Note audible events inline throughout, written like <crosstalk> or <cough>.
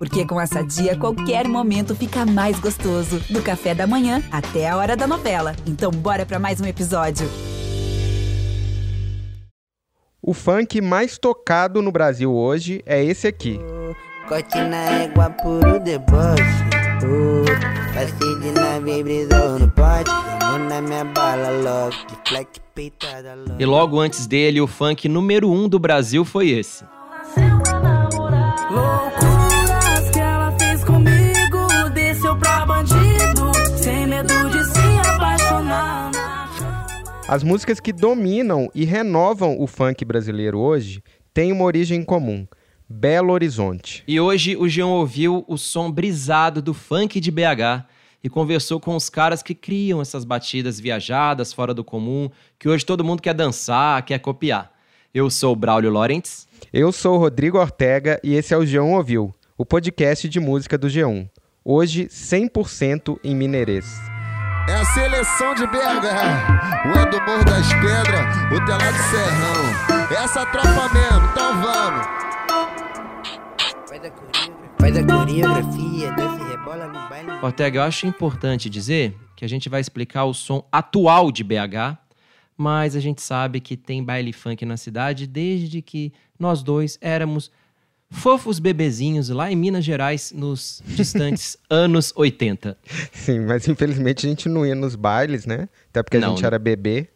Porque com essa dia, qualquer momento fica mais gostoso. Do café da manhã até a hora da novela. Então, bora para mais um episódio. O funk mais tocado no Brasil hoje é esse aqui. Corte na égua puro deboche. Oh, passei de nave brisou no pote. Na minha bala logo. Flex peitada logo. E logo antes dele, o funk número um do Brasil foi esse. Loucuras As músicas que dominam e renovam o funk brasileiro hoje têm uma origem comum: Belo Horizonte. E hoje o Jean ouviu o som brisado do funk de BH e conversou com os caras que criam essas batidas viajadas, fora do comum, que hoje todo mundo quer dançar, quer copiar. Eu sou o Braulio Lorentz. Eu sou o Rodrigo Ortega e esse é o G1 Ouviu, o podcast de música do G1. Hoje, 100% em mineirês. É a seleção de BH, o é do Morro das Pedras, o Telado Serrão. Essa tropa mesmo, então vamos. Faz a coreografia, faz a coreografia, desce e rebola no baile. Ortega, eu acho importante dizer que a gente vai explicar o som atual de BH, mas a gente sabe que tem baile funk na cidade desde que nós dois éramos fofos bebezinhos lá em Minas Gerais nos distantes <laughs> anos 80. Sim, mas infelizmente a gente não ia nos bailes, né? Até porque a Não, gente né? era bebê.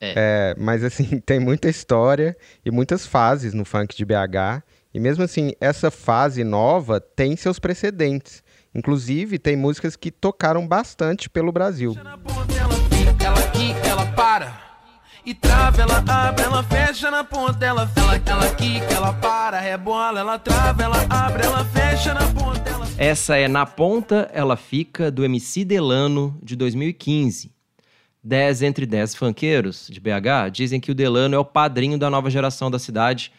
É. É, mas assim, <laughs> tem muita história e muitas fases no funk de BH. E mesmo assim, essa fase nova tem seus precedentes. Inclusive, tem músicas que tocaram bastante pelo Brasil. Na ponta ela fica, ela quica, ela para. E trava, ela abre, ela fecha na ponta, ela fica, ela quica, ela para, rebola, ela trava, ela abre, ela fecha na ponta, ela Essa é Na Ponta Ela Fica, do MC Delano, de 2015. 10 entre 10 funkeiros de BH dizem que o Delano é o padrinho da nova geração da cidade.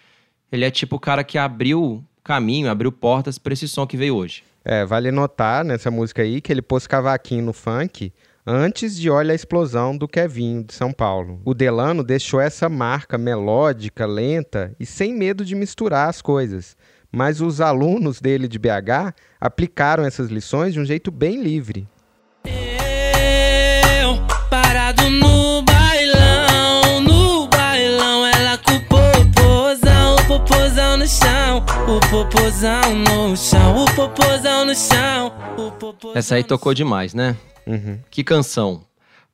Ele é tipo o cara que abriu caminho, abriu portas para esse som que veio hoje. É, vale notar nessa música aí que ele pôs cavaquinho no funk antes de Olha a Explosão do Kevinho, de São Paulo. O Delano deixou essa marca melódica, lenta e sem medo de misturar as coisas. Mas os alunos dele de BH aplicaram essas lições de um jeito bem livre. Eu, parado no bailão, no bailão, ela com o popozão, o popozão no chão, o popozão no chão, o popozão no chão, o popozão Essa aí tocou demais, né? Uhum. Que canção.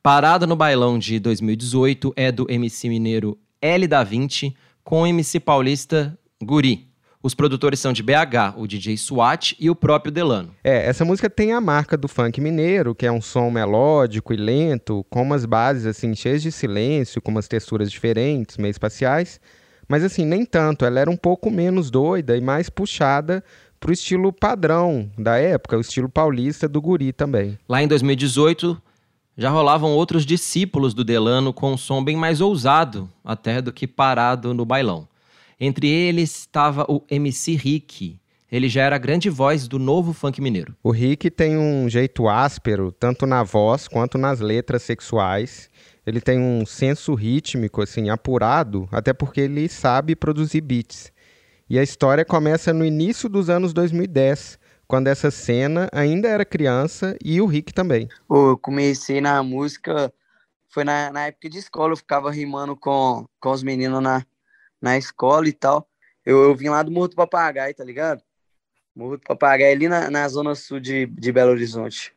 Parada no Bailão de 2018 é do MC mineiro L da 20 com o MC paulista Guri. Os produtores são de BH, o DJ SWAT e o próprio Delano. É, essa música tem a marca do funk mineiro, que é um som melódico e lento, com umas bases assim cheias de silêncio, com umas texturas diferentes, meio espaciais. Mas assim, nem tanto, ela era um pouco menos doida e mais puxada pro estilo padrão da época, o estilo paulista do guri também. Lá em 2018, já rolavam outros discípulos do Delano com um som bem mais ousado até do que parado no bailão. Entre eles estava o MC Rick. Ele já era a grande voz do novo funk mineiro. O Rick tem um jeito áspero, tanto na voz quanto nas letras sexuais. Ele tem um senso rítmico, assim, apurado, até porque ele sabe produzir beats. E a história começa no início dos anos 2010, quando essa cena ainda era criança e o Rick também. Pô, eu comecei na música, foi na, na época de escola, eu ficava rimando com, com os meninos na, na escola e tal. Eu, eu vim lá do Morro do Papagaio, tá ligado? Morro do Papagaio, ali na, na zona sul de, de Belo Horizonte.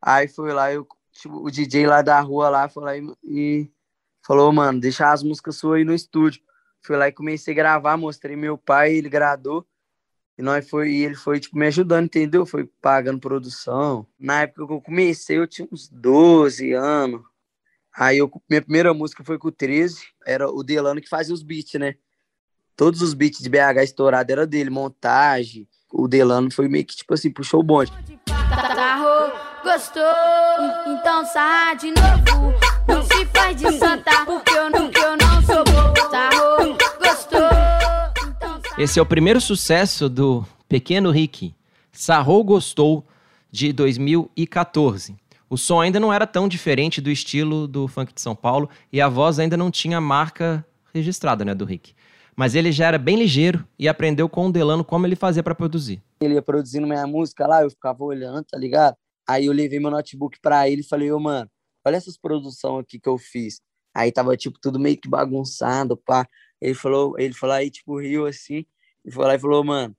Aí foi lá, eu, tipo, o DJ lá da rua lá foi lá e, e falou, mano, deixa as músicas suas aí no estúdio. Fui lá e comecei a gravar, mostrei meu pai, ele gradou. E nós foi, e ele foi tipo me ajudando, entendeu? Foi pagando produção. Na época que eu comecei, eu tinha uns 12 anos. Aí eu, minha primeira música foi com o 13, era o Delano que fazia os beats, né? Todos os beats de BH estourado era dele, montagem. O Delano foi meio que tipo assim, puxou o bonde. Sarrou, gostou? Então sarra de novo. Não se faz de santa, porque eu não, Esse é o primeiro sucesso do Pequeno Rick, Sarrou Gostou, de 2014. O som ainda não era tão diferente do estilo do funk de São Paulo e a voz ainda não tinha marca registrada né, do Rick. Mas ele já era bem ligeiro e aprendeu com o Delano como ele fazia para produzir. Ele ia produzindo minha música lá, eu ficava olhando, tá ligado? Aí eu levei meu notebook pra ele e falei, ô, mano, olha essas produções aqui que eu fiz. Aí tava, tipo, tudo meio que bagunçado, pá. Ele falou, ele falou aí, tipo, riu assim, e foi lá e falou, mano,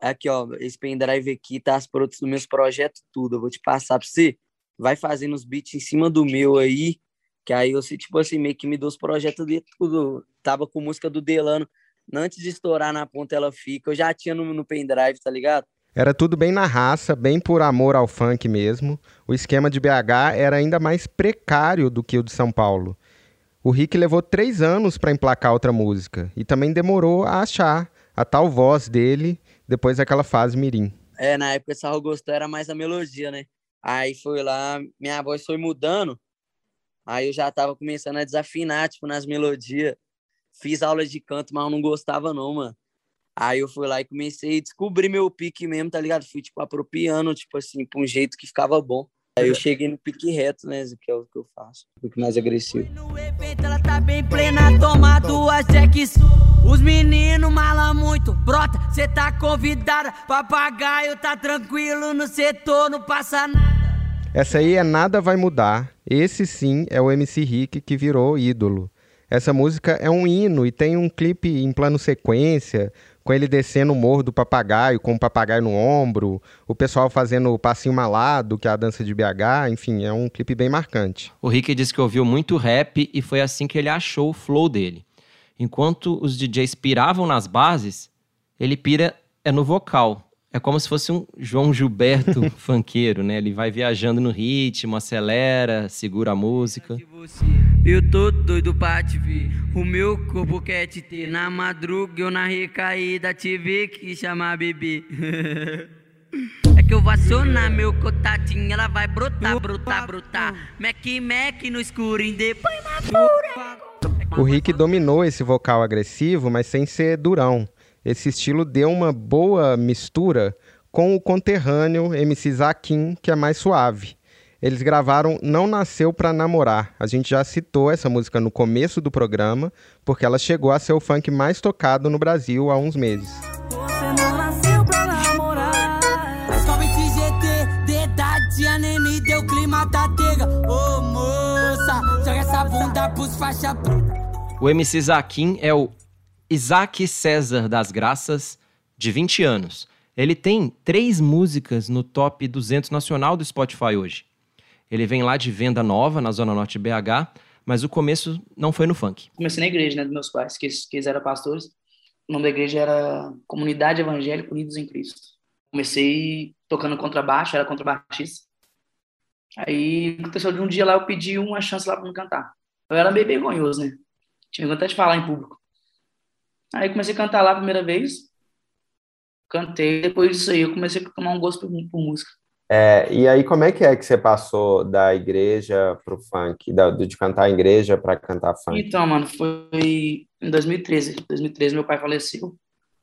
aqui, ó, esse pendrive aqui tá as produções dos meus projetos, tudo. Eu vou te passar pra você. Vai fazendo os beats em cima do meu aí, que aí você, tipo assim, meio que me deu os projetos de tudo. Tava com música do Delano. Antes de estourar na ponta, ela fica. Eu já tinha no, no pendrive, tá ligado? Era tudo bem na raça, bem por amor ao funk mesmo. O esquema de BH era ainda mais precário do que o de São Paulo. O Rick levou três anos para emplacar outra música e também demorou a achar a tal voz dele depois daquela fase mirim. É, na época Sarro gostou era mais a melodia, né? Aí foi lá, minha voz foi mudando. Aí eu já tava começando a desafinar, tipo, nas melodias. Fiz aula de canto, mas eu não gostava não, mano. Aí eu fui lá e comecei a descobrir meu pique mesmo, tá ligado? Fui, tipo, apropriando, tipo assim, pra um jeito que ficava bom. Aí eu cheguei no pique reto, né? Que é o que eu faço. Um pique mais agressivo. No evento ela tá bem plena, toma duas jacks. Os meninos mala muito, brota, cê tá convidada. Papagaio tá tranquilo no setor, não passa nada. Essa aí é Nada Vai Mudar. Esse sim é o MC Rick que virou ídolo. Essa música é um hino e tem um clipe em plano sequência, com ele descendo o morro do papagaio, com o papagaio no ombro, o pessoal fazendo o passinho malado, que é a dança de BH, enfim, é um clipe bem marcante. O Rick disse que ouviu muito rap e foi assim que ele achou o flow dele. Enquanto os DJs piravam nas bases, ele pira é no vocal. É como se fosse um João Gilberto <laughs> funkeiro, né? Ele vai viajando no ritmo, acelera, segura a música. Eu tô doido pra te ver. O meu corpo quer te ter. Na madruga eu na recaída te ver que chamar bebê. <laughs> É que eu vou acionar meu contatinho, ela vai brotar, brotar, brotar. Mac, Mac no escurinho, depois na pura. O Rick dominou esse vocal agressivo, mas sem ser durão. Esse estilo deu uma boa mistura com o conterrâneo MC Zaquim, que é mais suave. Eles gravaram Não Nasceu Pra Namorar. A gente já citou essa música no começo do programa, porque ela chegou a ser o funk mais tocado no Brasil há uns meses. O MC Zaquim é o Isaac César das Graças, de 20 anos. Ele tem três músicas no top 200 nacional do Spotify hoje. Ele vem lá de Venda Nova, na Zona Norte de BH, mas o começo não foi no funk. Comecei na igreja, né, dos meus pais, que, que eles eram pastores. O nome da igreja era Comunidade Evangélica Unidos em Cristo. Comecei tocando contrabaixo, era contrabaixista. Aí aconteceu de um dia lá, eu pedi uma chance lá para me cantar. Eu era meio vergonhoso, né? Tinha vontade de falar em público. Aí comecei a cantar lá a primeira vez. Cantei. Depois disso aí, eu comecei a tomar um gosto por, por música. É, e aí, como é que é que você passou da igreja pro funk? Da, de cantar em igreja para cantar funk? Então, mano, foi em 2013. Em 2013, meu pai faleceu.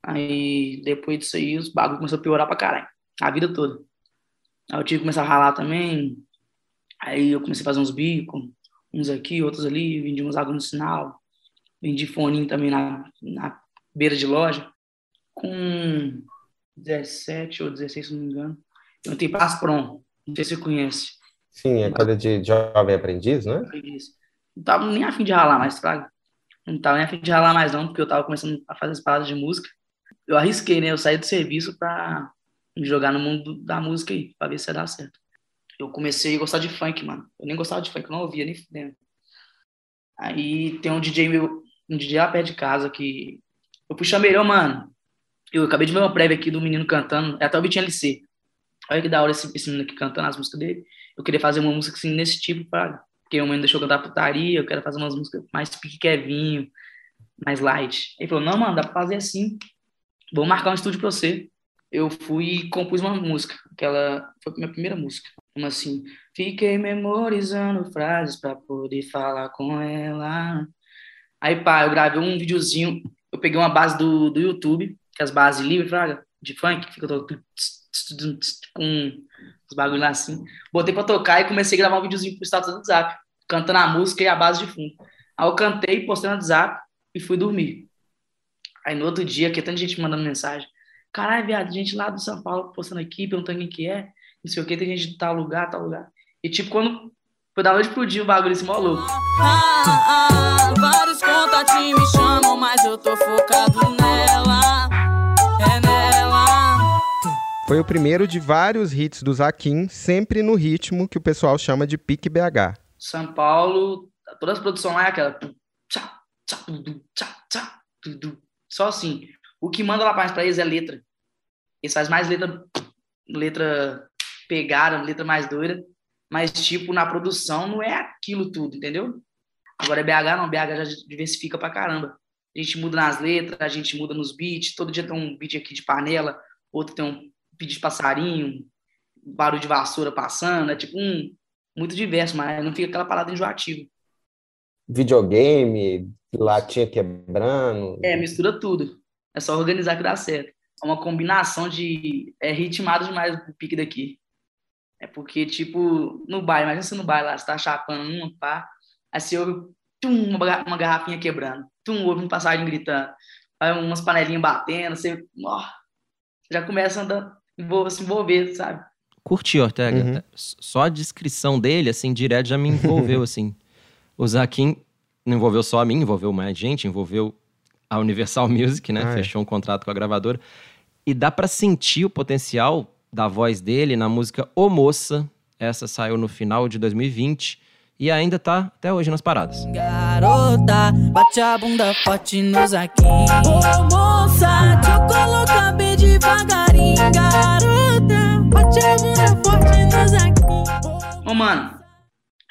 Aí, depois disso aí, os bagulhos começaram a piorar pra caralho. A vida toda. Aí eu tive que começar a ralar também. Aí eu comecei a fazer uns bicos. Uns aqui, outros ali. Vendi uns águas no sinal. Vendi foninho também na, na beira de loja. Com 17 ou 16, se não me engano. Eu entrei para Asprom. Não sei se você conhece. Sim, é coisa de jovem aprendiz, né? Não tava nem afim de ralar mais, fraga. Não tava nem afim de ralar mais não, porque eu tava começando a fazer as paradas de música. Eu arrisquei, né? Eu saí do serviço para me jogar no mundo da música aí, pra ver se ia dar certo. Eu comecei a gostar de funk, mano. Eu nem gostava de funk, eu não ouvia nem fudendo. Aí tem um DJ meu, um DJ lá perto de casa que. Eu fui chameirão, mano. Eu acabei de ver uma prévia aqui do menino cantando, é até o Vitinho LC. Olha que da hora esse, esse menino aqui cantando as músicas dele. Eu queria fazer uma música assim nesse tipo, pra, porque o menino deixou cantar putaria, eu quero fazer umas músicas mais pique Kevinho, mais light. Ele falou: Não, mano, dá pra fazer assim. Vou marcar um estúdio pra você. Eu fui e compus uma música, aquela foi a minha primeira música. Uma assim: Fiquei memorizando frases pra poder falar com ela. Aí, pá, eu gravei um videozinho. Eu peguei uma base do, do YouTube, que é as bases livres, de funk, que fica todo com os bagulhos lá assim. Botei pra tocar e comecei a gravar um videozinho pro status do WhatsApp, cantando a música e a base de fundo. Aí eu cantei, postei no WhatsApp e fui dormir. Aí no outro dia, que tanta gente mandando mensagem. Caralho, viado, gente lá do São Paulo postando aqui, perguntando quem que é, não sei o que, tem gente de tal lugar, tal lugar. E tipo, quando foi da noite pro dia o bagulho esse mó louco. Ah, ah, vários contatinhos me chamam, mas eu tô focado nela. É nela. Foi o primeiro de vários hits do Zaquim, sempre no ritmo que o pessoal chama de pique BH. São Paulo, todas as produções lá é aquela. Só assim. O que manda lá mais pra eles é letra. Eles fazem mais letra, letra pegada, letra mais doida. Mas, tipo, na produção não é aquilo tudo, entendeu? Agora é BH, não. BH já diversifica pra caramba. A gente muda nas letras, a gente muda nos beats. Todo dia tem um beat aqui de panela, outro tem um beat de passarinho, barulho de vassoura passando. É tipo um muito diverso, mas não fica aquela parada enjoativa. Videogame, latinha quebrando. É, mistura tudo. É só organizar que dá certo. É uma combinação de. É ritmado demais o pique daqui. É porque, tipo, no baile, imagina você no baile lá, você tá chapando uma, pá, aí você ouve tum, uma, garra- uma garrafinha quebrando, tum, ouve um passarinho gritando, aí umas panelinhas batendo, você, ó, já começa a andar, se envolver, sabe? Curti, Ortega. Uhum. Só a descrição dele, assim, direto já me envolveu, <laughs> assim. O Zaquim não envolveu só a mim, envolveu mais gente, envolveu a Universal Music, né? Ah, é. Fechou um contrato com a gravadora. E dá pra sentir o potencial da voz dele na música Ô Moça. Essa saiu no final de 2020 e ainda tá até hoje nas paradas. Garota, bate a bunda forte no zaquim. Ô moça, te eu colocar bem devagarinho. Garota, bate a bunda forte no zaquim. Ô, mano,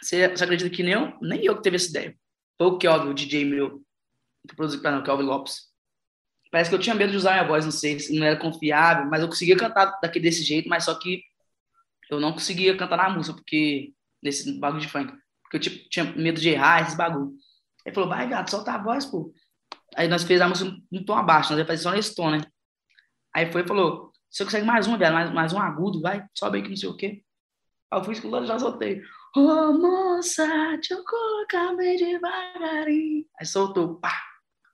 você, você acredita que nem eu, nem eu que teve essa ideia. Foi o Kelvin, o DJ meu, que produziu para o Kelvin Lopes. Parece que eu tinha medo de usar minha voz, não sei se não era confiável, mas eu conseguia cantar daquele desse jeito, mas só que eu não conseguia cantar na música, porque nesse bagulho de funk. Porque eu tipo, tinha medo de errar esses bagulho. Ele falou, vai, gato, solta a voz, pô. Aí nós fez a música no tom abaixo, nós ia fazer só nesse tom, né? Aí foi e falou, você consegue mais um, velho, mais, mais um agudo, vai, sobe aí que não sei o quê. Aí eu fui escutando e já soltei. Ô moça, deixa eu colocar bem devagarinho. Aí soltou, pá.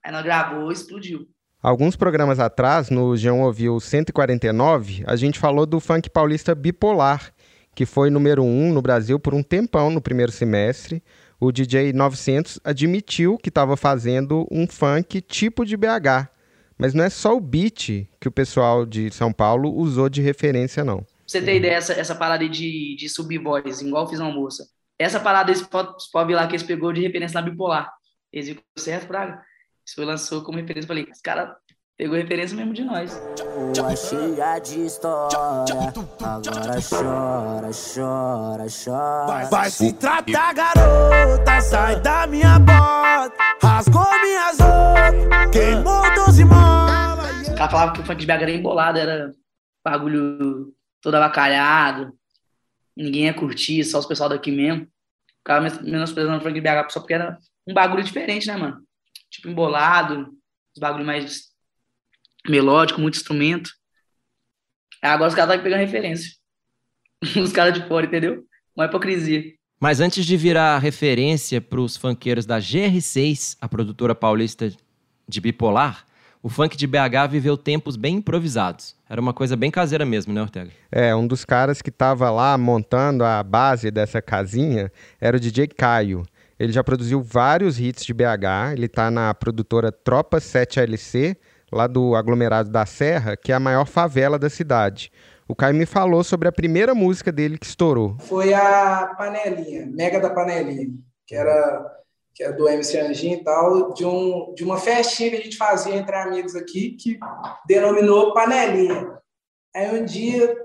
Aí nós gravou, explodiu. Alguns programas atrás, no João Ouviu 149, a gente falou do funk paulista bipolar, que foi número um no Brasil por um tempão no primeiro semestre. O DJ 900 admitiu que estava fazendo um funk tipo de BH. Mas não é só o beat que o pessoal de São Paulo usou de referência, não. Você ter ideia, essa, essa parada de, de subir voz, igual fiz na moça. Essa parada você pode, lá que eles pegou de referência na bipolar. Eles viram certo, Praga. Isso foi lançou como referência. Falei, esse cara pegou referência mesmo de nós. Rua cheia de história, agora chora, chora, chora. Vai se tratar, garota, sai da minha bota. Rasgou minhas roupas, queimou 12 molas. O cara falava que o funk de BH era embolado, era bagulho todo avacalhado. Ninguém ia curtir, só os pessoal daqui mesmo. Ficava men- menosprezando o funk de BH só porque era um bagulho diferente, né, mano? Tipo, embolado, os bagulho mais melódico, muito instrumento. Aí Agora os caras estão pegando referência. <laughs> Os caras de fora, entendeu? Uma hipocrisia. Mas antes de virar referência para os funkeiros da GR6, a produtora paulista de bipolar, o funk de BH viveu tempos bem improvisados. Era uma coisa bem caseira mesmo, né, Ortega? É, um dos caras que estava lá montando a base dessa casinha era o DJ Caio. Ele já produziu vários hits de BH, ele está na produtora Tropa 7LC, lá do aglomerado da Serra, que é a maior favela da cidade. O Caio me falou sobre a primeira música dele que estourou. foi a panelinha, Mega da Panelinha, que era, que era do MC Anjinho e tal, de, um, de uma festinha que a gente fazia entre amigos aqui, que denominou Panelinha. Aí um dia,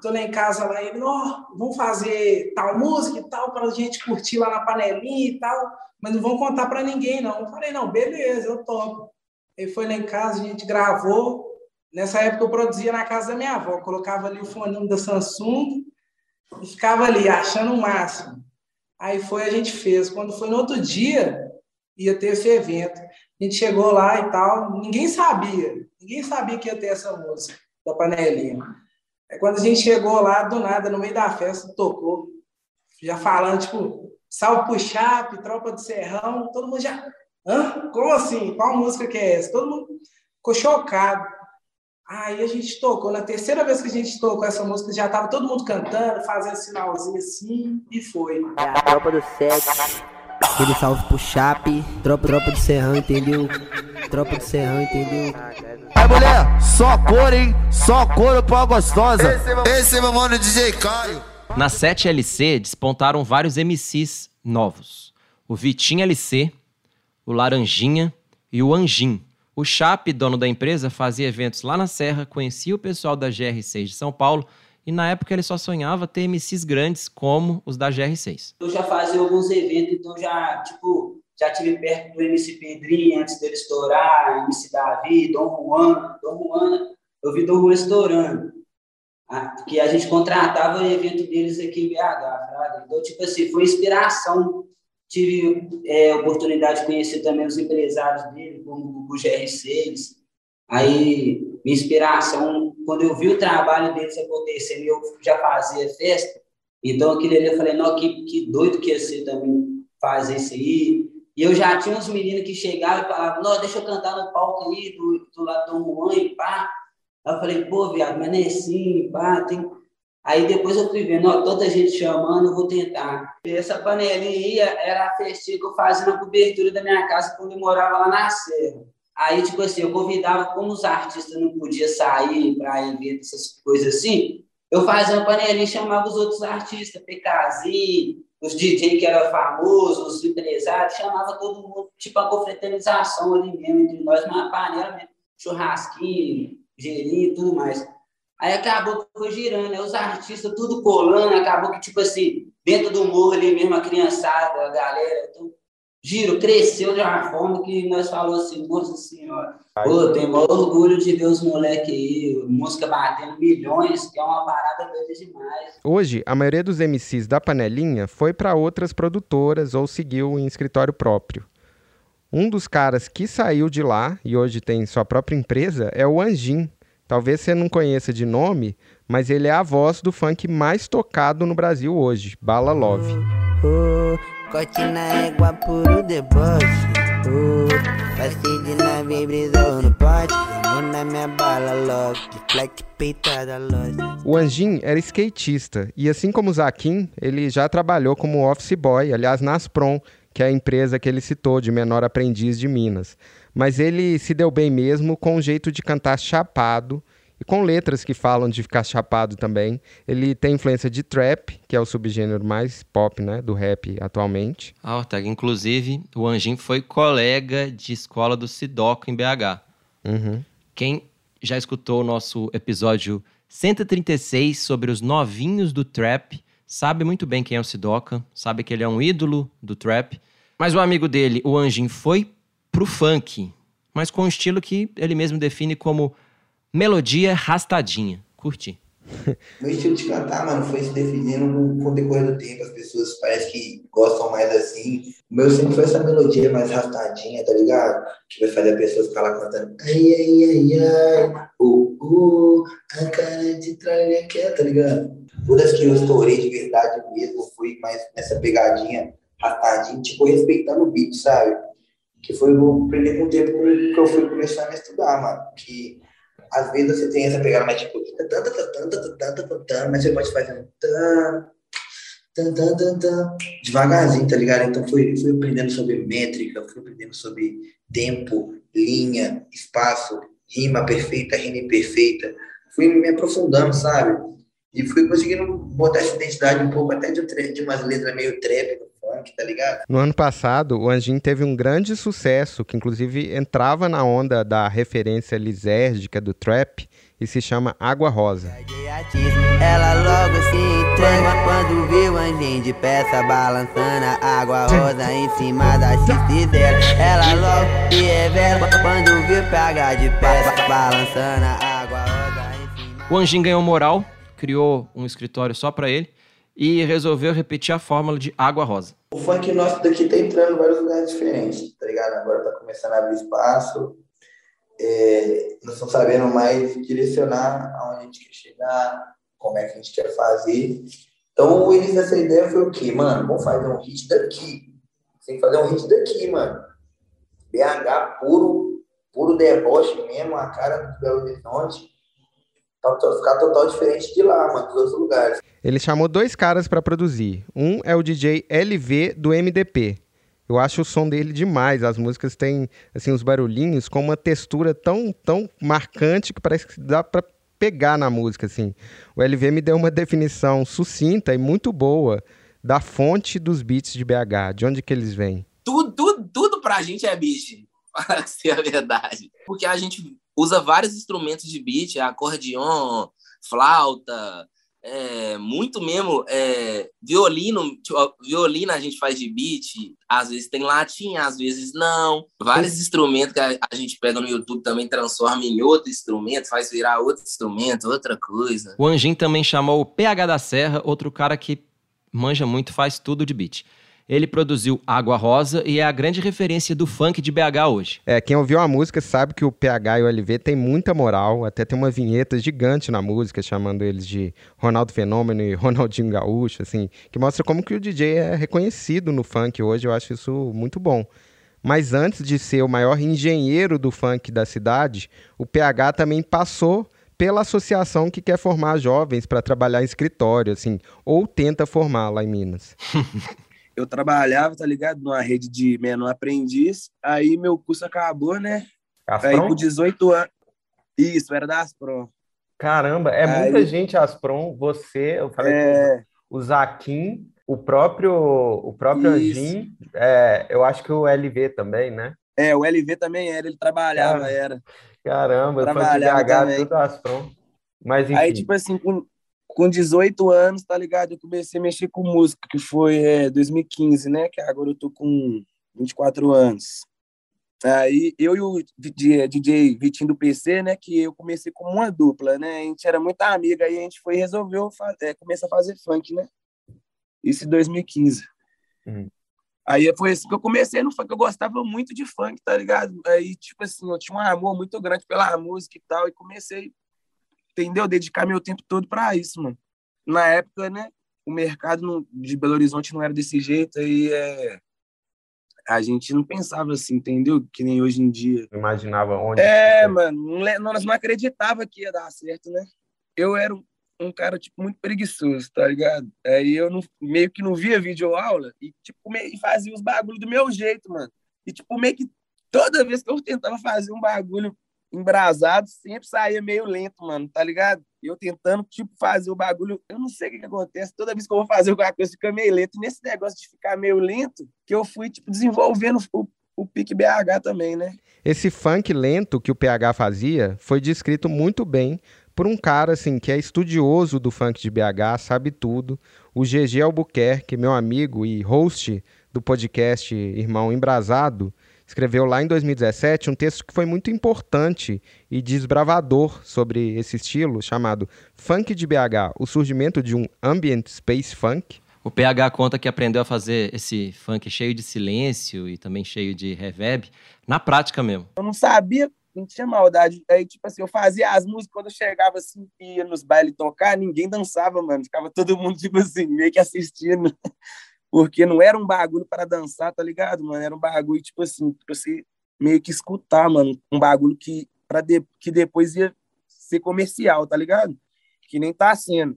tô lá em casa lá, ele, ó, vamos fazer tal música e tal, para a gente curtir lá na panelinha e tal, mas não vão contar para ninguém, não. Eu falei, não, beleza, eu topo. Ele foi lá em casa, a gente gravou. Nessa época eu produzia na casa da minha avó, colocava ali o fone da Samsung e ficava ali achando o máximo. Aí foi, a gente fez. Quando foi no outro dia, ia ter esse evento. A gente chegou lá e tal, ninguém sabia, ninguém sabia que ia ter essa música da panelinha. Aí quando a gente chegou lá, do nada, no meio da festa, tocou, já falando, tipo, salve pro Chape, tropa do Serrão, todo mundo já. Hã? Como assim? Qual música que é essa? Todo mundo ficou chocado. Aí a gente tocou, na terceira vez que a gente tocou essa música, já tava todo mundo cantando, fazendo sinalzinho assim, e foi. É a tropa do sete. Aquele salve pro Chape. Tropa, tropa do Serrão, entendeu? Tropa do Serrão, entendeu? Aí mulher, só cor, hein? Só couro pra gostosa. Esse é meu mano DJ Caio. Na 7LC despontaram vários MCs novos. O Vitinho LC, o Laranjinha e o Anjin. O Chape, dono da empresa, fazia eventos lá na Serra, conhecia o pessoal da GR6 de São Paulo e na época ele só sonhava ter MCs grandes como os da GR6. Eu já fazia alguns eventos, então já, tipo, já tive perto do MC Pedrinho antes dele estourar, MC Davi, Dom Juan. Dom Juan, eu vi Dom Juan estourando. Ah, que a gente contratava o evento deles aqui em BH. Então, tipo assim, foi inspiração. Tive é, oportunidade de conhecer também os empresários dele, como o GR6. Aí, minha inspiração, quando eu vi o trabalho deles acontecendo, eu já fazia festa. Então, aquele ali eu falei, não, que, que doido que ia ser também fazer isso aí. E eu já tinha uns meninos que chegavam e falavam, não, deixa eu cantar no palco aí, do, do lado do Juan e pá. Aí eu falei, pô, viado, mas não é assim, pá, tem... Aí depois eu fui vendo, ó, toda gente chamando, eu vou tentar. E essa panelinha era a festinha que eu fazia na cobertura da minha casa quando eu morava lá na Serra. Aí, tipo assim, eu convidava, como os artistas não podiam sair para eventos, essas coisas assim, eu fazia uma panelinha e chamava os outros artistas, PKZ, os DJ que eram famosos, os empresários, chamava todo mundo, tipo uma confraternização ali mesmo, entre nós, uma panela mesmo, churrasquinho, gelinho e tudo mais. Aí acabou que foi girando, né? os artistas tudo colando, acabou que, tipo assim, dentro do morro ali mesmo, a criançada, a galera, tudo, giro, cresceu de uma forma que nós falamos assim, nossa senhora, pô, tenho maior orgulho de ver os moleques aí, música batendo milhões, que é uma parada doida demais. Hoje, a maioria dos MCs da panelinha foi para outras produtoras ou seguiu em escritório próprio. Um dos caras que saiu de lá e hoje tem sua própria empresa é o Anjin. Talvez você não conheça de nome, mas ele é a voz do funk mais tocado no Brasil hoje, Bala Love. Oh, corte na égua puro deboche. Oh, passei de nave brisou no pote. Na minha bala loja. O Anjin era skatista e, assim como o Zaquim, ele já trabalhou como office boy, aliás, na Aspron, que é a empresa que ele citou de menor aprendiz de Minas. Mas ele se deu bem mesmo com o jeito de cantar chapado e com letras que falam de ficar chapado também. Ele tem influência de trap, que é o subgênero mais pop né, do rap atualmente. Ah, Ortega, inclusive, o Anjinho foi colega de escola do Sidoco em BH. Uhum. Quem já escutou o nosso episódio 136 sobre os novinhos do trap sabe muito bem quem é o Sidoca, sabe que ele é um ídolo do trap. Mas o amigo dele, o Anjin, foi pro funk, mas com um estilo que ele mesmo define como melodia rastadinha. Curti. <laughs> Meu estilo de cantar, mano, foi se definindo com, o decorrer do tempo. As pessoas parecem que gostam mais assim. O meu sempre foi essa melodia mais arrastadinha, tá ligado? Que vai fazer a pessoa ficar lá cantando. Ai, ai, ai, ai. Uh, uh, a cara de tralha que é, tá ligado? Todas que eu estourei de verdade mesmo, fui mais nessa pegadinha arrastadinha, tipo, respeitando o beat, sabe? Que foi o tempo que eu fui começando a estudar, mano. Que às vezes você tem essa pegada mais tipo, mas você pode fazer um devagarzinho, tá ligado? Então fui, fui aprendendo sobre métrica, fui aprendendo sobre tempo, linha, espaço, rima perfeita, rima imperfeita. Fui me aprofundando, sabe? E fui conseguindo botar essa identidade um pouco até de, um de umas letras meio trap funk, tá ligado? No ano passado, o Anjin teve um grande sucesso, que inclusive entrava na onda da referência lisérgica do trap e se chama Água Rosa. Ela logo se entrega quando vê o anjinho de peça balançando a água rosa em cima da dela. Ela logo se revela quando o PH de peça balançando a água rosa. O Anjin ganhou moral, criou um escritório só pra ele e resolveu repetir a fórmula de água rosa. O funk nosso daqui tá entrando em vários lugares diferentes, tá ligado? Agora tá começando a abrir espaço. É, nós estamos sabendo mais direcionar aonde a gente quer chegar, como é que a gente quer fazer. Então, o início dessa ideia foi o quê? Mano, vamos fazer um hit daqui. Tem que fazer um hit daqui, mano. BH puro, puro deboche mesmo, a cara do Belo Horizonte. Tá, ficar total diferente de lá, mano, dos outros lugares. Ele chamou dois caras para produzir. Um é o DJ LV do MDP. Eu acho o som dele demais. As músicas têm assim os barulhinhos com uma textura tão tão marcante que parece que dá para pegar na música assim. O LV me deu uma definição sucinta e muito boa da fonte dos beats de BH, de onde que eles vêm. Tudo, tudo, tudo pra gente é beat, <laughs> para ser a verdade. Porque a gente usa vários instrumentos de beat, acordeon, flauta, é, muito mesmo é, violino, tipo, violino a gente faz de beat, às vezes tem latim, às vezes não. Vários instrumentos que a, a, gente pega no YouTube também transforma em outro instrumento, faz virar outro instrumento, outra coisa. O Anjin também chamou o PH da Serra, outro cara que manja muito, faz tudo de beat. Ele produziu Água Rosa e é a grande referência do funk de BH hoje. É, quem ouviu a música sabe que o PH e o LV têm muita moral, até tem uma vinheta gigante na música, chamando eles de Ronaldo Fenômeno e Ronaldinho Gaúcho, assim, que mostra como que o DJ é reconhecido no funk hoje, eu acho isso muito bom. Mas antes de ser o maior engenheiro do funk da cidade, o PH também passou pela associação que quer formar jovens para trabalhar em escritório, assim, ou tenta formar lá em Minas. <laughs> eu trabalhava, tá ligado? Numa rede de menor aprendiz. Aí meu curso acabou, né? Aspron? Aí com 18 anos. Isso, era da Aspron. Caramba, é aí... muita gente Aspron. Você, eu falei é... o Zaquim, o próprio, o próprio Anjin, é, eu acho que o LV também, né? É, o LV também era, ele trabalhava, era. Caramba, trabalhava eu fui de BH, tudo Aspron. Mas enfim. Aí, tipo assim, com, com 18 anos, tá ligado? Eu comecei a mexer com música, que foi é, 2015, né? Que agora eu tô com 24 anos. Aí eu e o DJ, DJ Vitinho do PC, né? Que eu comecei como uma dupla, né? A gente era muito amiga, aí a gente foi resolveu é, começar a fazer funk, né? Isso em 2015. Uhum. Aí foi assim que eu comecei no funk, eu gostava muito de funk, tá ligado? Aí, tipo assim, eu tinha um amor muito grande pela música e tal, e comecei entendeu? Dedicar meu tempo todo para isso, mano. Na época, né, o mercado de Belo Horizonte não era desse jeito, aí é, a gente não pensava assim, entendeu? Que nem hoje em dia. Imaginava onde. É, mano, não, nós não acreditava que ia dar certo, né? Eu era um, um, cara, tipo, muito preguiçoso, tá ligado? Aí eu não, meio que não via vídeo aula e, tipo, meio, fazia os bagulhos do meu jeito, mano. E, tipo, meio que toda vez que eu tentava fazer um bagulho embrasado, sempre saía meio lento, mano, tá ligado? Eu tentando, tipo, fazer o bagulho. Eu não sei o que, que acontece. Toda vez que eu vou fazer alguma coisa, fica meio lento. E nesse negócio de ficar meio lento, que eu fui, tipo, desenvolvendo o, o pique BH também, né? Esse funk lento que o PH fazia foi descrito muito bem por um cara, assim, que é estudioso do funk de BH, sabe tudo. O GG Albuquerque, meu amigo e host do podcast Irmão Embrasado, escreveu lá em 2017 um texto que foi muito importante e desbravador sobre esse estilo, chamado Funk de BH, o surgimento de um ambient space funk. O PH conta que aprendeu a fazer esse funk cheio de silêncio e também cheio de reverb na prática mesmo. Eu não sabia, não tinha maldade. Aí, tipo assim, eu fazia as músicas quando eu chegava assim, ia nos bailes tocar, ninguém dançava, mano. Ficava todo mundo, tipo assim, meio que assistindo porque não era um bagulho para dançar, tá ligado, mano? Era um bagulho, tipo assim, pra você meio que escutar, mano. Um bagulho que, pra de, que depois ia ser comercial, tá ligado? Que nem tá sendo.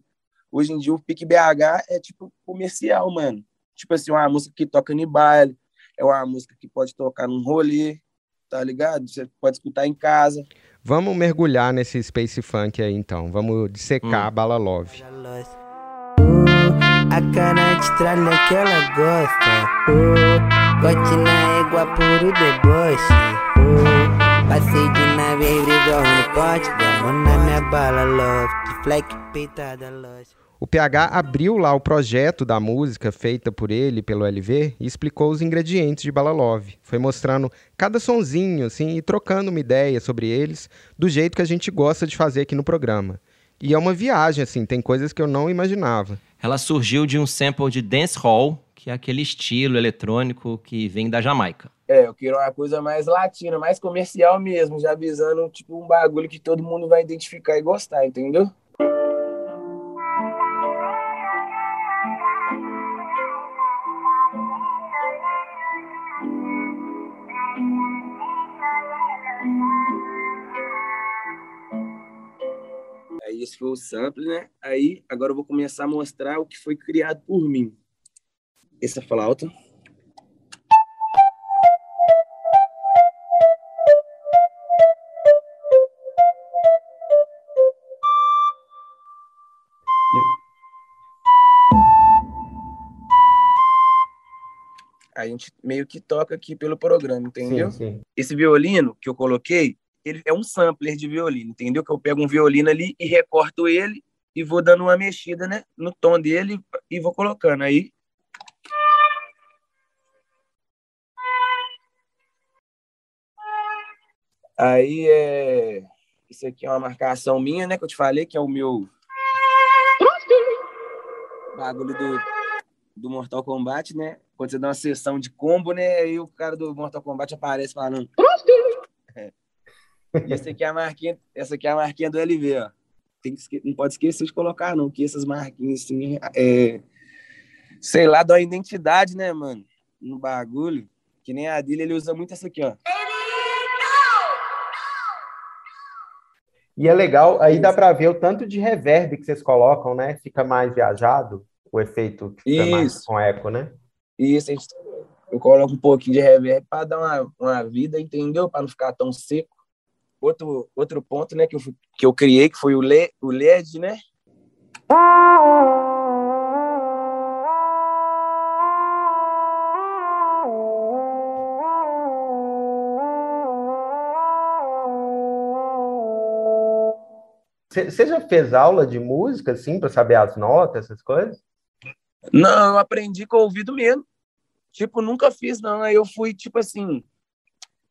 Hoje em dia o Pique BH é tipo comercial, mano. Tipo assim, uma música que toca em baile, é uma música que pode tocar num rolê, tá ligado? Você pode escutar em casa. Vamos mergulhar nesse Space Funk aí então. Vamos dissecar hum. a Bala Love. A cara de tralha que ela gosta. Oh, gote na égua puro deboche. Oh, passei de nave igual no pote. Vamos na minha bala, love. De peitada, loja. O PH abriu lá o projeto da música feita por ele, pelo LV, e explicou os ingredientes de Bala Love. Foi mostrando cada sonzinho, assim, e trocando uma ideia sobre eles, do jeito que a gente gosta de fazer aqui no programa. E é uma viagem, assim, tem coisas que eu não imaginava. Ela surgiu de um sample de dancehall, que é aquele estilo eletrônico que vem da Jamaica. É, eu quero uma coisa mais latina, mais comercial mesmo, já avisando, tipo, um bagulho que todo mundo vai identificar e gostar, entendeu? Esse foi o sample, né? Aí, agora eu vou começar a mostrar o que foi criado por mim. Essa flauta. A gente meio que toca aqui pelo programa, entendeu? Sim, sim. Esse violino que eu coloquei, ele é um sampler de violino, entendeu? Que eu pego um violino ali e recorto ele e vou dando uma mexida, né, no tom dele e vou colocando aí. Aí é isso aqui é uma marcação minha, né, que eu te falei que é o meu bagulho do, do Mortal Kombat, né? Quando você dá uma sessão de combo, né, aí o cara do Mortal Kombat aparece falando. E essa aqui é a marquinha, essa aqui é a marquinha do LV, ó. Tem que, não pode esquecer de colocar, não, que essas marquinhas, assim, é, sei lá, dá uma identidade, né, mano, no bagulho. Que nem a dele, ele usa muito essa aqui, ó. E é legal, aí dá pra ver o tanto de reverb que vocês colocam, né? Fica mais viajado, o efeito fica mais Isso. com eco, né? Isso, eu coloco um pouquinho de reverb para dar uma, uma vida, entendeu? Para não ficar tão seco. Outro, outro ponto, né, que eu, que eu criei, que foi o, Le, o LED, né? Você já fez aula de música, assim, pra saber as notas, essas coisas? Não, eu aprendi com o ouvido mesmo. Tipo, nunca fiz, não. Aí eu fui, tipo assim,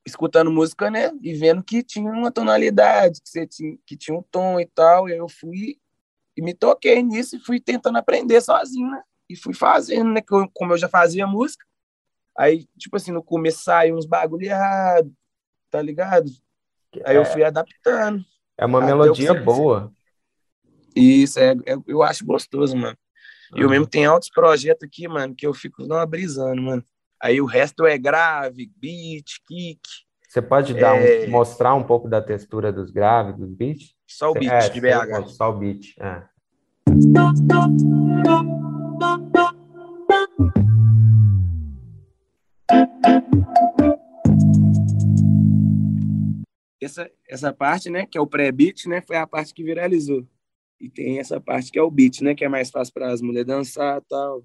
escutando música, né? E vendo que tinha uma tonalidade, que, você tinha, que tinha um tom e tal. E aí eu fui e me toquei nisso e fui tentando aprender sozinho, né? E fui fazendo, né? eu- Como eu já fazia música. Aí, tipo assim, no começo saiu uns bagulho errado, tá ligado? Aí eu fui adaptando. É uma eu melodia boa. Isso, é, é- eu acho gostoso, mano. Eu Uhum. mesmo tenho altos projetos aqui, mano, que eu fico não brisando, mano. Aí o resto é grave, beat, kick. Você pode dar um- É. mostrar um pouco da textura dos graves, dos beats? Só o beat é, de BH. Só o beat, é. Essa, essa parte, né, que é o pré-beat, né, foi a parte que viralizou. E tem essa parte que é o beat, né, que é mais fácil para as mulheres dançar e tal.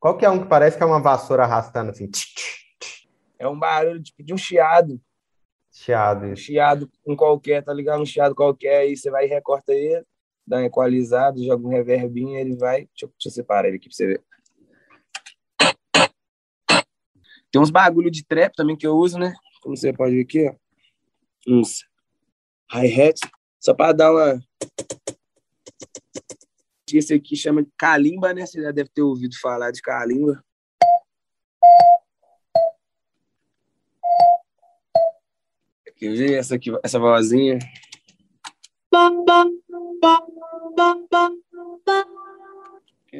Qual que é um que parece que é uma vassoura arrastando assim? É um barulho tipo de um chiado. Chiado, Um chiado com qualquer, tá ligado? Um chiado qualquer, aí você vai e recorta ele, dá uma equalizada, joga um reverbinho, ele vai. Deixa eu, deixa eu separar ele aqui pra você ver. Tem uns bagulho de trap também que eu uso, né? Como você pode ver aqui, ó. Uns hi-hats, só pra dar uma. Esse aqui chama de calimba, né? Você já deve ter ouvido falar de calimba. Quer ver essa aqui, essa vozinha? Quer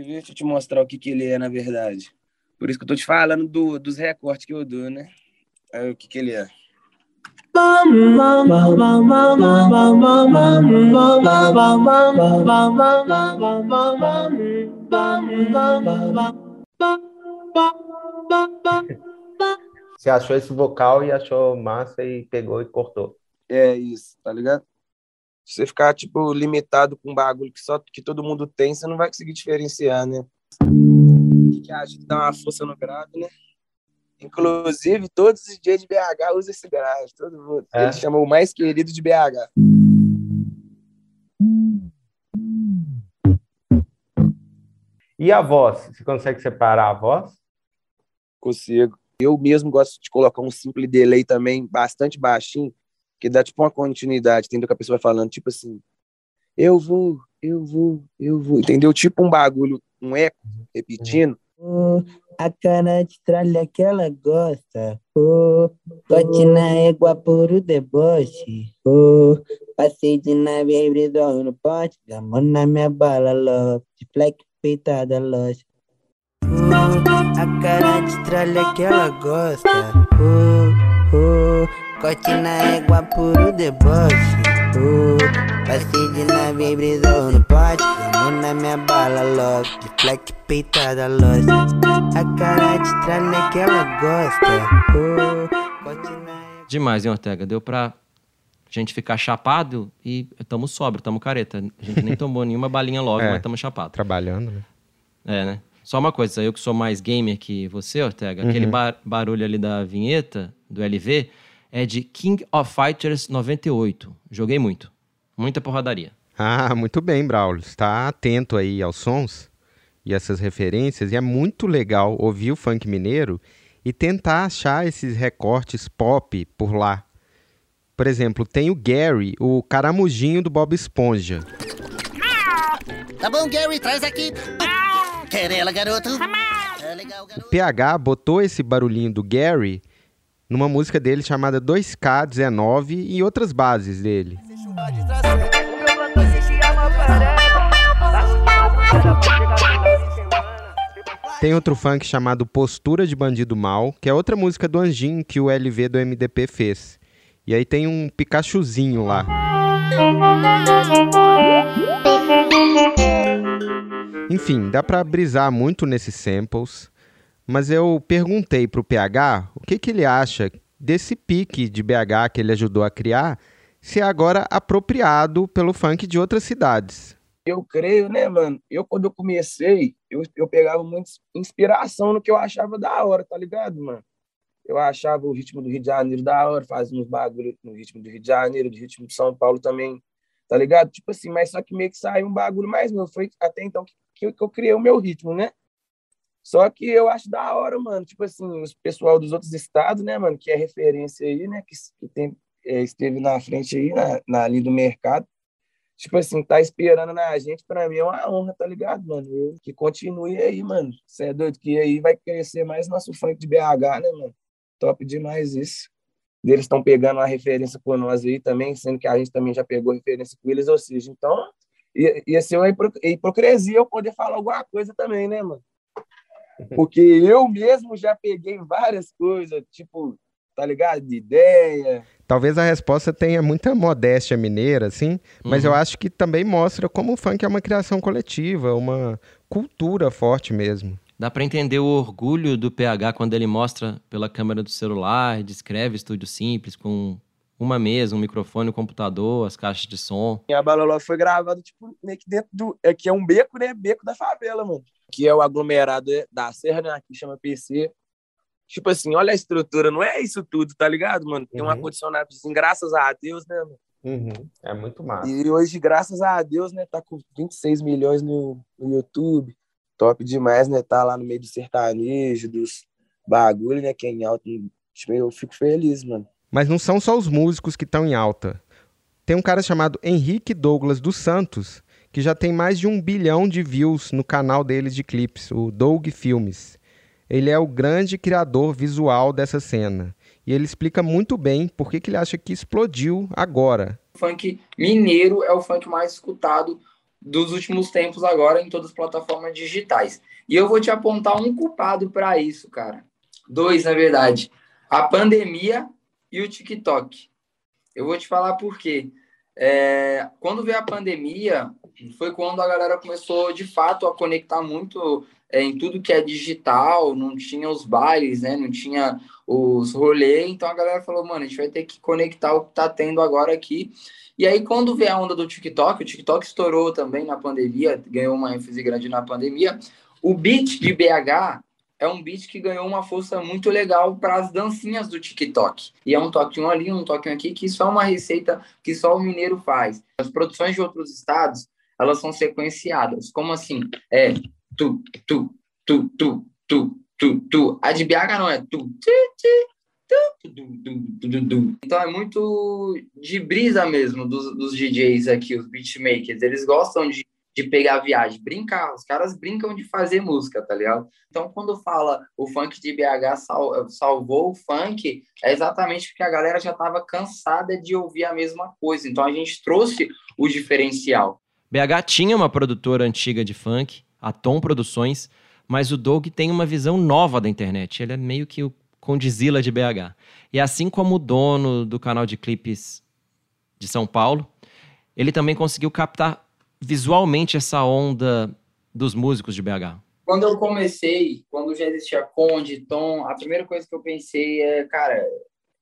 ver? Deixa eu te mostrar o que, que ele é, na verdade. Por isso que eu tô te falando do, dos recortes que eu dou, né? Aí, o que, que ele é? Você achou esse vocal e achou massa e pegou e cortou. É isso, tá ligado? Se você ficar, tipo, limitado com um bagulho que só que todo mundo tem, você não vai conseguir diferenciar, né? Que ajuda a dar uma força no grave, né? Inclusive, todos os dias de BH usam esse grave. Todo mundo. É. Ele chama o mais querido de BH. E a voz? Você consegue separar a voz? Consigo. Eu mesmo gosto de colocar um simple delay também, bastante baixinho, que dá tipo uma continuidade, entendeu? Que a pessoa vai falando, tipo assim, eu vou, eu vou, eu vou, entendeu? Tipo um bagulho, um eco repetindo. a cara de tralha que ela gosta. Oh, bote na égua por o deboche. Oh, passei de nave bridol no pote, gamou na minha bala, love, de black peitada loja. Oh, a cara de tralha que ela gosta. Oh, oh, corte na égua puro deboche. Oh, passei de nave brisou no pote. Vamos na minha bala logo. De black peitada loja. A cara de tralha que ela gosta. Corte na Demais, hein, Ortega? Deu pra gente ficar chapado e estamos sóbrio, estamos careta. A gente nem tomou nenhuma balinha logo, <laughs> É. mas estamos chapado. Trabalhando, né? É, né? Só uma coisa, eu que sou mais gamer que você, Ortega, aquele Uhum. bar- barulho ali da vinheta do LV é de King of Fighters 98. Joguei muito. Muita porradaria. Ah, muito bem, Braulio. Está atento aí aos sons e essas referências. E é muito legal ouvir o funk mineiro e tentar achar esses recortes pop por lá. Por exemplo, tem o Gary, o caramujinho do Bob Esponja. Tá bom, Gary, traz aqui. Querela, garoto. É legal, O PH botou esse barulhinho do Gary numa música dele chamada 2K19 e outras bases dele. Tem outro funk chamado Postura de Bandido Mal, que é outra música do Anjinho que o LV do MDP fez. E aí tem um Pikachuzinho lá. Enfim, dá pra brisar muito nesses samples, mas eu perguntei pro PH o que, que ele acha desse pique de BH que ele ajudou a criar, se é agora apropriado pelo funk de outras cidades. Eu creio, né, mano? Eu, quando eu comecei, eu, eu pegava muita inspiração no que eu achava da hora, tá ligado, mano? Eu achava o ritmo do Rio de Janeiro da hora, fazia uns bagulho no ritmo do Rio de Janeiro, do ritmo de São Paulo também, tá ligado? Tipo assim, mas só que meio que saiu um bagulho mais meu. Foi até então que, que eu criei o meu ritmo, né? Só que eu acho da hora, mano. Tipo assim, os pessoal dos outros estados, né, mano, que é referência aí, né, que, que tem, é, esteve na frente aí, na, na do mercado. Tipo assim, tá esperando na gente, pra mim é uma honra, tá ligado, mano? Eu, que continue aí, mano. Você é doido? Que aí vai crescer mais nosso funk de BH, né, mano? Top demais isso. Eles estão pegando uma referência por nós aí também, sendo que a gente também já pegou referência com eles, ou seja, então ia, ia ser uma hipocrisia eu poder falar alguma coisa também, né, mano? Porque eu mesmo já peguei várias coisas, tipo, tá ligado? De ideia. Talvez a resposta tenha muita modéstia mineira, assim, mas Uhum. eu acho que também mostra como o funk é uma criação coletiva, uma cultura forte mesmo. Dá pra entender o orgulho do PH quando ele mostra pela câmera do celular, descreve estúdio simples com uma mesa, um microfone, um computador, as caixas de som. E a Balaló foi gravada, tipo, meio que dentro do. Aqui é um beco, né? Beco da favela, mano. Que é o aglomerado da Serra, né? Aqui chama PC. Tipo assim, olha a estrutura, não é isso tudo, tá ligado, mano? Tem um Uhum. ar-condicionado, assim, graças a Deus, né, mano? É muito massa. E hoje, graças a Deus, né, tá com 26 milhões no, no YouTube. Top demais, né? Tá lá no meio do sertanejo, dos bagulho, né? Que é em alta. Tipo, eu fico feliz, mano. Mas não são só os músicos que estão em alta. Tem um cara chamado Henrique Douglas dos Santos, que já tem mais de um bilhão de views no canal deles de clipes, o Doug Filmes. Ele é o grande criador visual dessa cena. E ele explica muito bem por que, que ele acha que explodiu agora. O funk mineiro é o funk mais escutado dos últimos tempos agora em todas as plataformas digitais. E eu vou te apontar um culpado para isso, cara. Dois, na verdade. A pandemia e o TikTok. Eu vou te falar por quê. É, quando veio a pandemia, foi quando a galera começou de fato a conectar muito é, em tudo que é digital, não tinha os bailes, né? Não tinha os rolês, então a galera falou, mano, a gente vai ter que conectar o que tá tendo agora aqui. E aí, quando veio a onda do TikTok, o TikTok estourou também na pandemia, ganhou uma ênfase grande na pandemia. O beat de BH é um beat que ganhou uma força muito legal para as dancinhas do TikTok. E é um toquinho ali, um toquinho aqui, que só é uma receita que só o mineiro faz. As produções de outros estados, elas são sequenciadas. Como assim? É tu, tu, tu, tu, tu, tu, tu. A de BH não é tu, ti, ti. Então é muito de brisa mesmo dos, dos DJs aqui, os beatmakers. Eles gostam de de pegar viagem, brincar. Os caras brincam de fazer música, tá ligado? Então, quando fala o funk de BH sal, salvou o funk, é exatamente porque a galera já estava cansada de ouvir a mesma coisa. Então, a gente trouxe o diferencial. BH tinha uma produtora antiga de funk, a Tom Produções, mas o Doug tem uma visão nova da internet. Ele é meio que o Condizila de BH. E assim como o dono do canal de clipes de São Paulo, ele também conseguiu captar visualmente essa onda dos músicos de BH? Quando eu comecei, quando já existia Conde, Tom, a primeira coisa que eu pensei é, cara,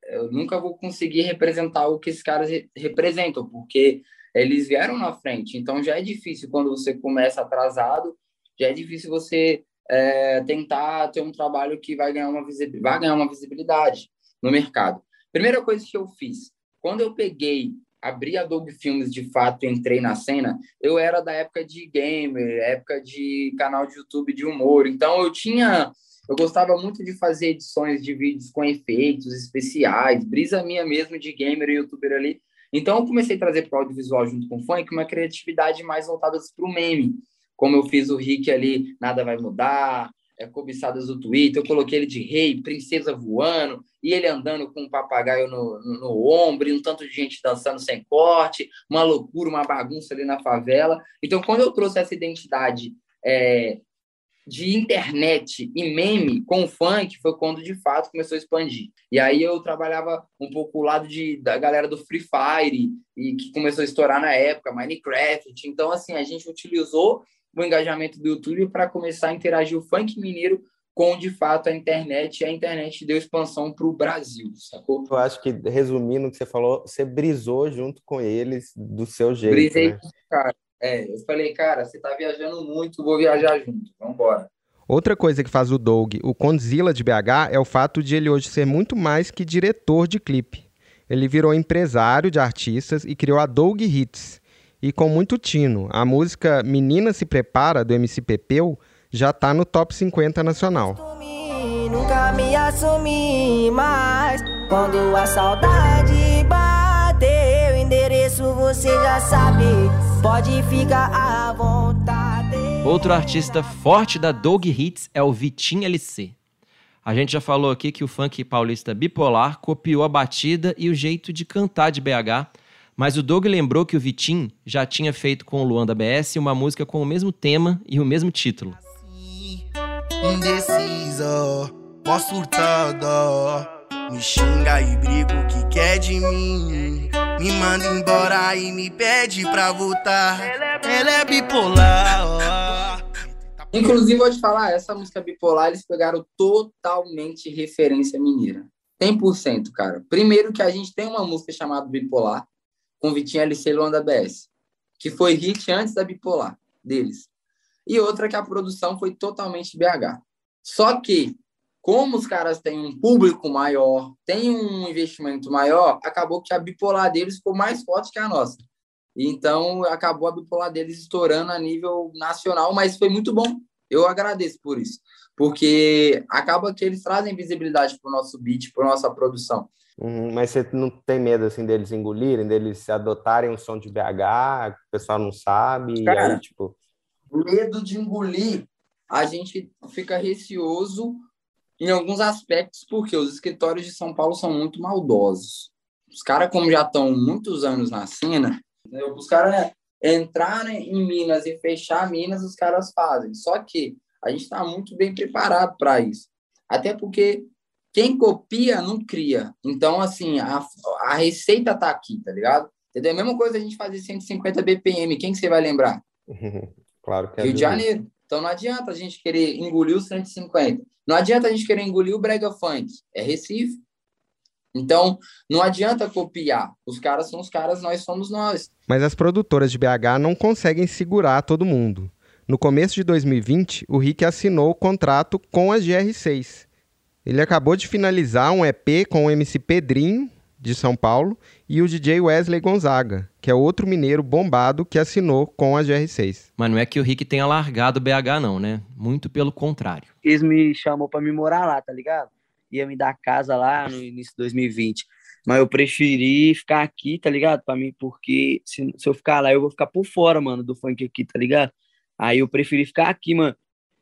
eu nunca vou conseguir representar o que esses caras re representam, porque eles vieram na frente. Então já é difícil quando você começa atrasado, já é difícil você é, tentar ter um trabalho que vai ganhar, uma vai ganhar uma visibilidade no mercado. Primeira coisa que eu fiz, quando eu peguei abri a Doug Filmes de fato entrei na cena, eu era da época de gamer, época de canal de YouTube de humor. Então eu tinha, eu gostava muito de fazer edições de vídeos com efeitos especiais, brisa minha mesmo de gamer e youtuber ali. Então eu comecei a trazer para o audiovisual junto com o funk uma criatividade mais voltada para o meme. Como eu fiz o Rick ali, nada vai mudar, é, cobiçadas do Twitter, eu coloquei ele de rei, princesa voando, e ele andando com um papagaio no, no, no, ombro, e um tanto de gente dançando sem corte, uma loucura, uma bagunça ali na favela. Então, quando eu trouxe essa identidade é, de internet e meme com o funk, foi quando de fato começou a expandir. E aí eu trabalhava um pouco o lado de, da galera do Free Fire, e que começou a estourar na época, Minecraft. Então, assim, a gente utilizou o engajamento do YouTube para começar a interagir o funk mineiro com, de fato, a internet, e a internet deu expansão para o Brasil, sacou? Eu acho que, resumindo o que você falou, você brisou junto com eles do seu jeito, Brisei, né? cara. É, eu falei, cara, você tá viajando muito, vou viajar junto, vamos embora. Outra coisa que faz o Doug, o Condzilla de BH, é o fato de ele hoje ser muito mais que diretor de clipe. Ele virou empresário de artistas e criou a Doug Hits. E com muito tino, a música Menina Se Prepara, do MC Pepeu, já tá no top 50 nacional. Nunca me assumi, mas quando a saudade bater, o endereço você já sabe, pode ficar à vontade. Outro artista forte da Dog Hits é o Vitinho LC. A gente já falou aqui que o funk paulista bipolar copiou a batida e o jeito de cantar de BH, mas o Doug lembrou que o Vitinho já tinha feito com o Luan da BS uma música com o mesmo tema e o mesmo título indeciso, mó surtada. Me xinga e briga o que quer de mim. Me manda embora e me pede pra voltar. Ela é bipolar. Inclusive, vou te falar, essa música bipolar, eles pegaram totalmente referência mineira. 100%, cara. Primeiro que a gente tem uma música chamada Bipolar, com Vitinho LC e Luanda BS, que foi hit antes da Bipolar, deles e outra que a produção foi totalmente BH. Só que, como os caras têm um público maior, têm um investimento maior, acabou que a bipolar deles ficou mais forte que a nossa. Então, acabou a bipolar deles estourando a nível nacional, mas foi muito bom. Eu agradeço por isso, porque acaba que eles trazem visibilidade para o nosso beat, para nossa produção. Uhum, mas você não tem medo assim deles engolirem, deles adotarem um som de BH, o pessoal não sabe, Cara, aí, tipo medo de engolir, a gente fica receoso em alguns aspectos, porque os escritórios de São Paulo são muito maldosos. Os caras, como já estão muitos anos na cena, os caras entrarem em Minas e fechar Minas, os caras fazem. Só que a gente está muito bem preparado para isso. Até porque quem copia não cria. Então, assim, a, a receita está aqui, tá ligado? Entendeu? A mesma coisa a gente fazer 150 BPM. Quem que você vai lembrar? <laughs> Claro que é Rio de Janeiro. Então não adianta a gente querer engolir o 150. Não adianta a gente querer engolir o Brega Funk. É Recife. Então, não adianta copiar. Os caras são os caras, nós somos nós. Mas as produtoras de BH não conseguem segurar todo mundo. No começo de 2020, o Rick assinou o contrato com a GR6. Ele acabou de finalizar um EP com o MC Pedrinho, de São Paulo, e o DJ Wesley Gonzaga, que é outro mineiro bombado que assinou com a GR6. Mas não é que o Rick tenha largado o BH, não, né? Muito pelo contrário. Eles me chamou para me morar lá, tá ligado? Ia me dar casa lá no início de 2020. Mas eu preferi ficar aqui, tá ligado? Pra mim, porque se, se eu ficar lá, eu vou ficar por fora, mano, do funk aqui, tá ligado? Aí eu preferi ficar aqui, mano.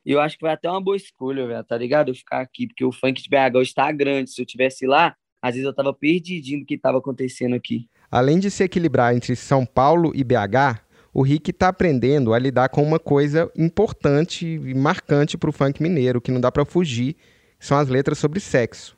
E eu acho que foi até uma boa escolha, velho, tá ligado? Eu ficar aqui, porque o funk de BH hoje tá grande. Se eu tivesse lá, às vezes eu tava perdidinho do que tava acontecendo aqui. Além de se equilibrar entre São Paulo e BH, o Rick está aprendendo a lidar com uma coisa importante e marcante para o funk mineiro, que não dá para fugir, são as letras sobre sexo.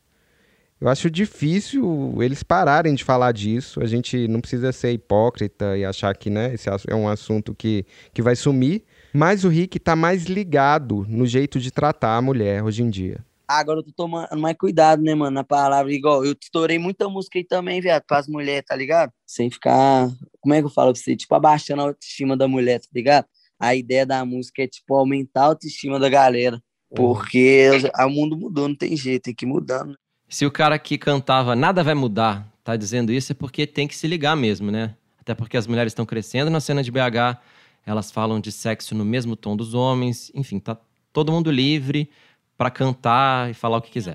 Eu acho difícil eles pararem de falar disso. A gente não precisa ser hipócrita e achar que né, esse é um assunto que, que vai sumir. Mas o Rick está mais ligado no jeito de tratar a mulher hoje em dia. Agora eu tô tomando mais cuidado, né, mano, na palavra. Igual, eu estourei muita música aí também, viado, as mulheres, tá ligado? Sem ficar, como é que eu falo pra você? Tipo, abaixando a autoestima da mulher, tá ligado? A ideia da música é, tipo, aumentar a autoestima da galera. Porque o mundo mudou, não tem jeito, tem que ir mudando. Se o cara que cantava nada vai mudar tá dizendo isso, é porque tem que se ligar mesmo, né? Até porque as mulheres estão crescendo na cena de BH, elas falam de sexo no mesmo tom dos homens, enfim, tá todo mundo livre para cantar e falar o que quiser.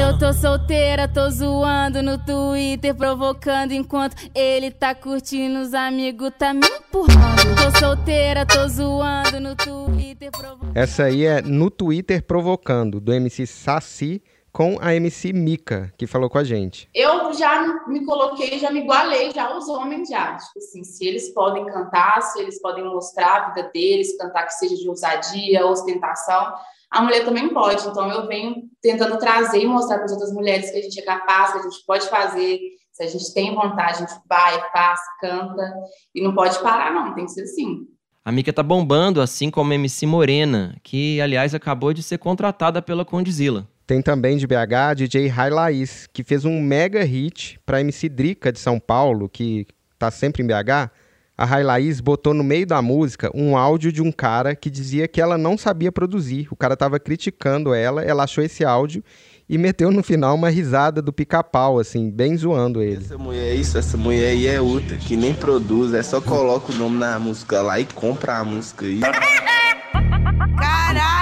Eu tô solteira, tô zoando no Twitter, provocando enquanto ele tá curtindo, os amigos tá me empurrando. Tô solteira, tô zoando no Twitter, provocando. Essa aí é No Twitter Provocando, do MC Saci com a MC Mika, que falou com a gente. Eu já me coloquei, já me igualei já aos homens já. Tipo assim, se eles podem cantar, se eles podem mostrar a vida deles, cantar que seja de ousadia, ostentação, a mulher também pode. Então eu venho tentando trazer e mostrar para as outras mulheres que a gente é capaz, que a gente pode fazer, se a gente tem vontade, a gente vai, faz, canta e não pode parar não, tem que ser assim. A Mika tá bombando, assim como a MC Morena, que aliás acabou de ser contratada pela Condizila. Tem também de BH DJ Rai Laís, que fez um mega hit para MC Drica de São Paulo, que tá sempre em BH. A Rai Laís botou no meio da música um áudio de um cara que dizia que ela não sabia produzir. O cara tava criticando ela, ela achou esse áudio e meteu no final uma risada do pica-pau, assim, bem zoando ele. Essa mulher é isso, essa mulher aí é outra, que nem produz, é só coloca o nome na música lá e compra a música aí. <laughs> Caralho,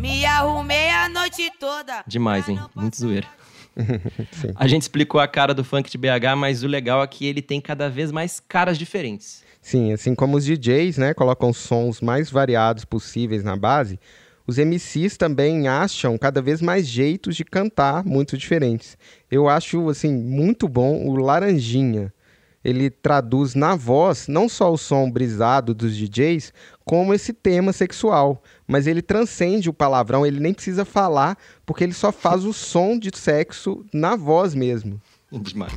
me arrumei a noite toda. Demais, hein? Muito zoeira. <laughs> a gente explicou a cara do funk de BH, mas o legal é que ele tem cada vez mais caras diferentes. Sim, assim como os DJs, né, colocam sons mais variados possíveis na base, os MCs também acham cada vez mais jeitos de cantar muito diferentes. Eu acho assim muito bom o Laranjinha. Ele traduz na voz não só o som brisado dos DJs, como esse tema sexual, mas ele transcende o palavrão, ele nem precisa falar, porque ele só faz o som de sexo na voz mesmo. Demais.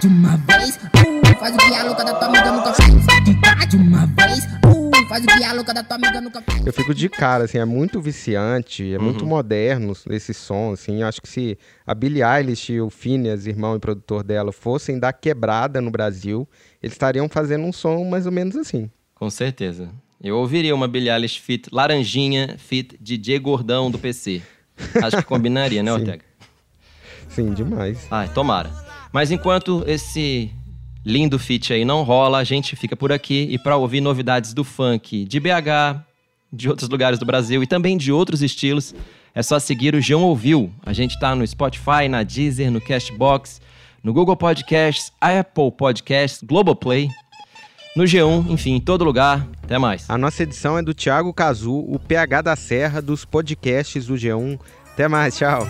de uma vez, uh, faz o que a louca da tua amiga nunca fez. de uma vez, uh, faz o que a louca da tua amiga nunca fez. Eu fico de cara, assim, é muito viciante, é uhum. muito moderno esse som, assim. Eu acho que se a Billie Eilish e o Phineas, irmão e produtor dela, fossem dar quebrada no Brasil, eles estariam fazendo um som mais ou menos assim. Com certeza. Eu ouviria uma Billie Eilish fit Laranjinha fit DJ Gordão do PC. Acho que combinaria, né, <laughs> Ortega? Sim, demais. Ai, tomara. Mas enquanto esse lindo feat aí não rola, a gente fica por aqui e para ouvir novidades do funk de BH, de outros lugares do Brasil e também de outros estilos, é só seguir o João Ouviu. A gente tá no Spotify, na Deezer, no Cashbox, no Google Podcasts, Apple Podcasts, Globoplay, no G1, enfim, em todo lugar. Até mais. A nossa edição é do Thiago Cazu, o PH da Serra dos podcasts do G1. Até mais, tchau.